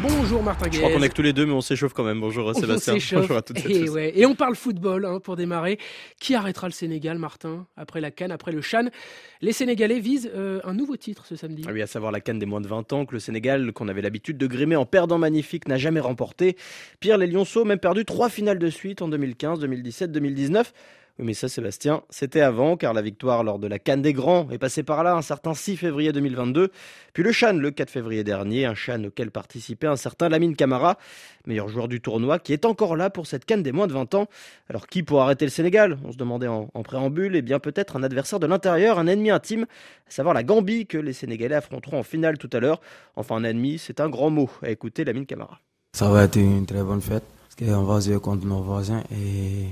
Bonjour Martin Je crois qu'on est que tous les deux, mais on s'échauffe quand même. Bonjour Sébastien. Bonjour à toutes et, et, et on parle football hein, pour démarrer. Qui arrêtera le Sénégal, Martin, après la Cannes, après le Chan? Les Sénégalais visent euh, un nouveau titre ce samedi. Ah oui, à savoir la Cannes des moins de 20 ans que le Sénégal, qu'on avait l'habitude de grimer en perdant magnifique, n'a jamais remporté. Pire, les Lyonceaux ont même perdu trois finales de suite en 2015, 2017, 2019. Mais ça, Sébastien, c'était avant, car la victoire lors de la Cannes des Grands est passée par là un certain 6 février 2022. Puis le Chan le 4 février dernier, un Chan auquel participait un certain Lamine Camara, meilleur joueur du tournoi, qui est encore là pour cette Cannes des moins de 20 ans. Alors qui pour arrêter le Sénégal? On se demandait en, en préambule, et eh bien peut-être un adversaire de l'intérieur, un ennemi intime, à savoir la Gambie que les Sénégalais affronteront en finale tout à l'heure. Enfin, un ennemi, c'est un grand mot. À écouter Lamine Camara. Ça va être une très bonne fête, parce qu'on va jouer contre nos voisins et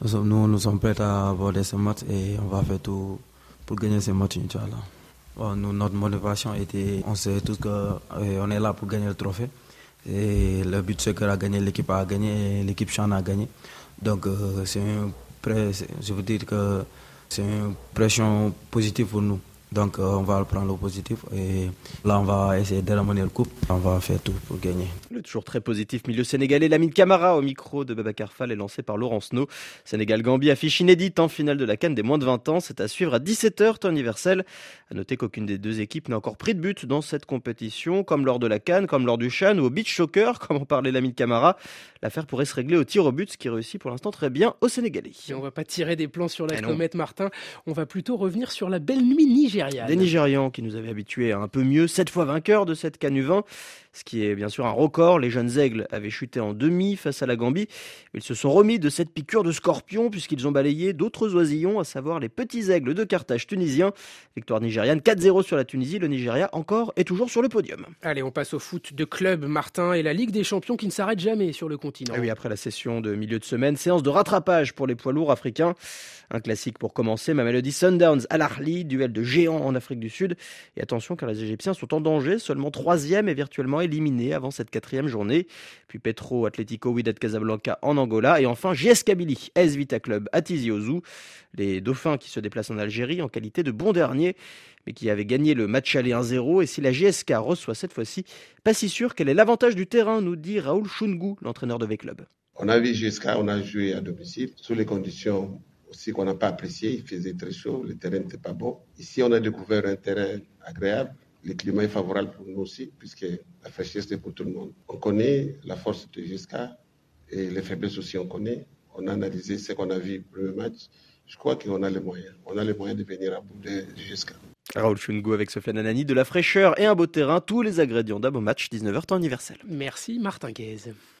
nous sommes, nous, sommes prêts à aborder ce match et on va faire tout pour gagner ce match, Inch'Allah. Notre motivation était, on sait tous qu'on euh, est là pour gagner le trophée. Et le but, c'est que la gagner, l'équipe a gagné l'équipe Chan a gagné. Donc, euh, je veux dire que c'est une pression positive pour nous. Donc euh, on va prendre le positif et là on va essayer de ramener le coupe. On va faire tout pour gagner. Le toujours très positif milieu sénégalais, Lamine Camara au micro de Babacar Fall est lancé par Laurent Snow. Sénégal-Gambie affiche inédite en finale de la Cannes des moins de 20 ans. C'est à suivre à 17h temps universel. À noter qu'aucune des deux équipes n'a encore pris de but dans cette compétition, comme lors de la Cannes, comme lors du Chan ou au beach soccer, comme en parlait Lamine Camara. L'affaire pourrait se régler au tir au but, ce qui réussit pour l'instant très bien au Sénégalais. Et on va pas tirer des plans sur la eh comète, Martin. On va plutôt revenir sur la belle nuit nigériane. Des Nigérians qui nous avaient habitués à un peu mieux, sept fois vainqueurs de cette 20 ce qui est bien sûr un record. Les jeunes aigles avaient chuté en demi face à la Gambie. Ils se sont remis de cette piqûre de scorpion puisqu'ils ont balayé d'autres oisillons, à savoir les petits aigles de Carthage tunisiens. Victoire nigériane 4-0 sur la Tunisie. Le Nigeria encore est toujours sur le podium. Allez, on passe au foot de club, Martin, et la Ligue des champions qui ne s'arrête jamais sur le continent. Ah oui, après la session de milieu de semaine, séance de rattrapage pour les poids lourds africains. Un classique pour commencer, ma mélodie Sundowns à l'Arli, duel de géants en Afrique du Sud. Et attention car les Égyptiens sont en danger, seulement troisième et virtuellement éliminé avant cette quatrième journée. Puis Petro Atlético Wydad Casablanca en Angola. Et enfin JS Kabylie, S Vita Club à Tizi Ouzou. Les Dauphins qui se déplacent en Algérie en qualité de bon dernier, mais qui avaient gagné le match aller 1-0. Et si la JSK reçoit cette fois-ci, pas si sûr qu'elle ait l'avantage du terrain, nous dit Raoul Chungu, l'entraîneur de V-Club. On a vu JSK, on a joué à domicile, sous les conditions aussi qu'on n'a pas appréciées. Il faisait très chaud, le terrain n'était pas bon. Ici, on a découvert un terrain agréable le climat est favorable pour nous aussi, puisque la fraîcheur, c'est pour tout le monde. On connaît la force de GSK et les faiblesses aussi, on connaît. On a analysé ce qu'on a vu le premier match. Je crois qu'on a les moyens. On a les moyens de venir à bout de GSK. Raoul Chungu avec ce Anani, de la fraîcheur et un beau terrain, tous les ingrédients d'un beau match, 19h temps universel. Merci Martin Guez.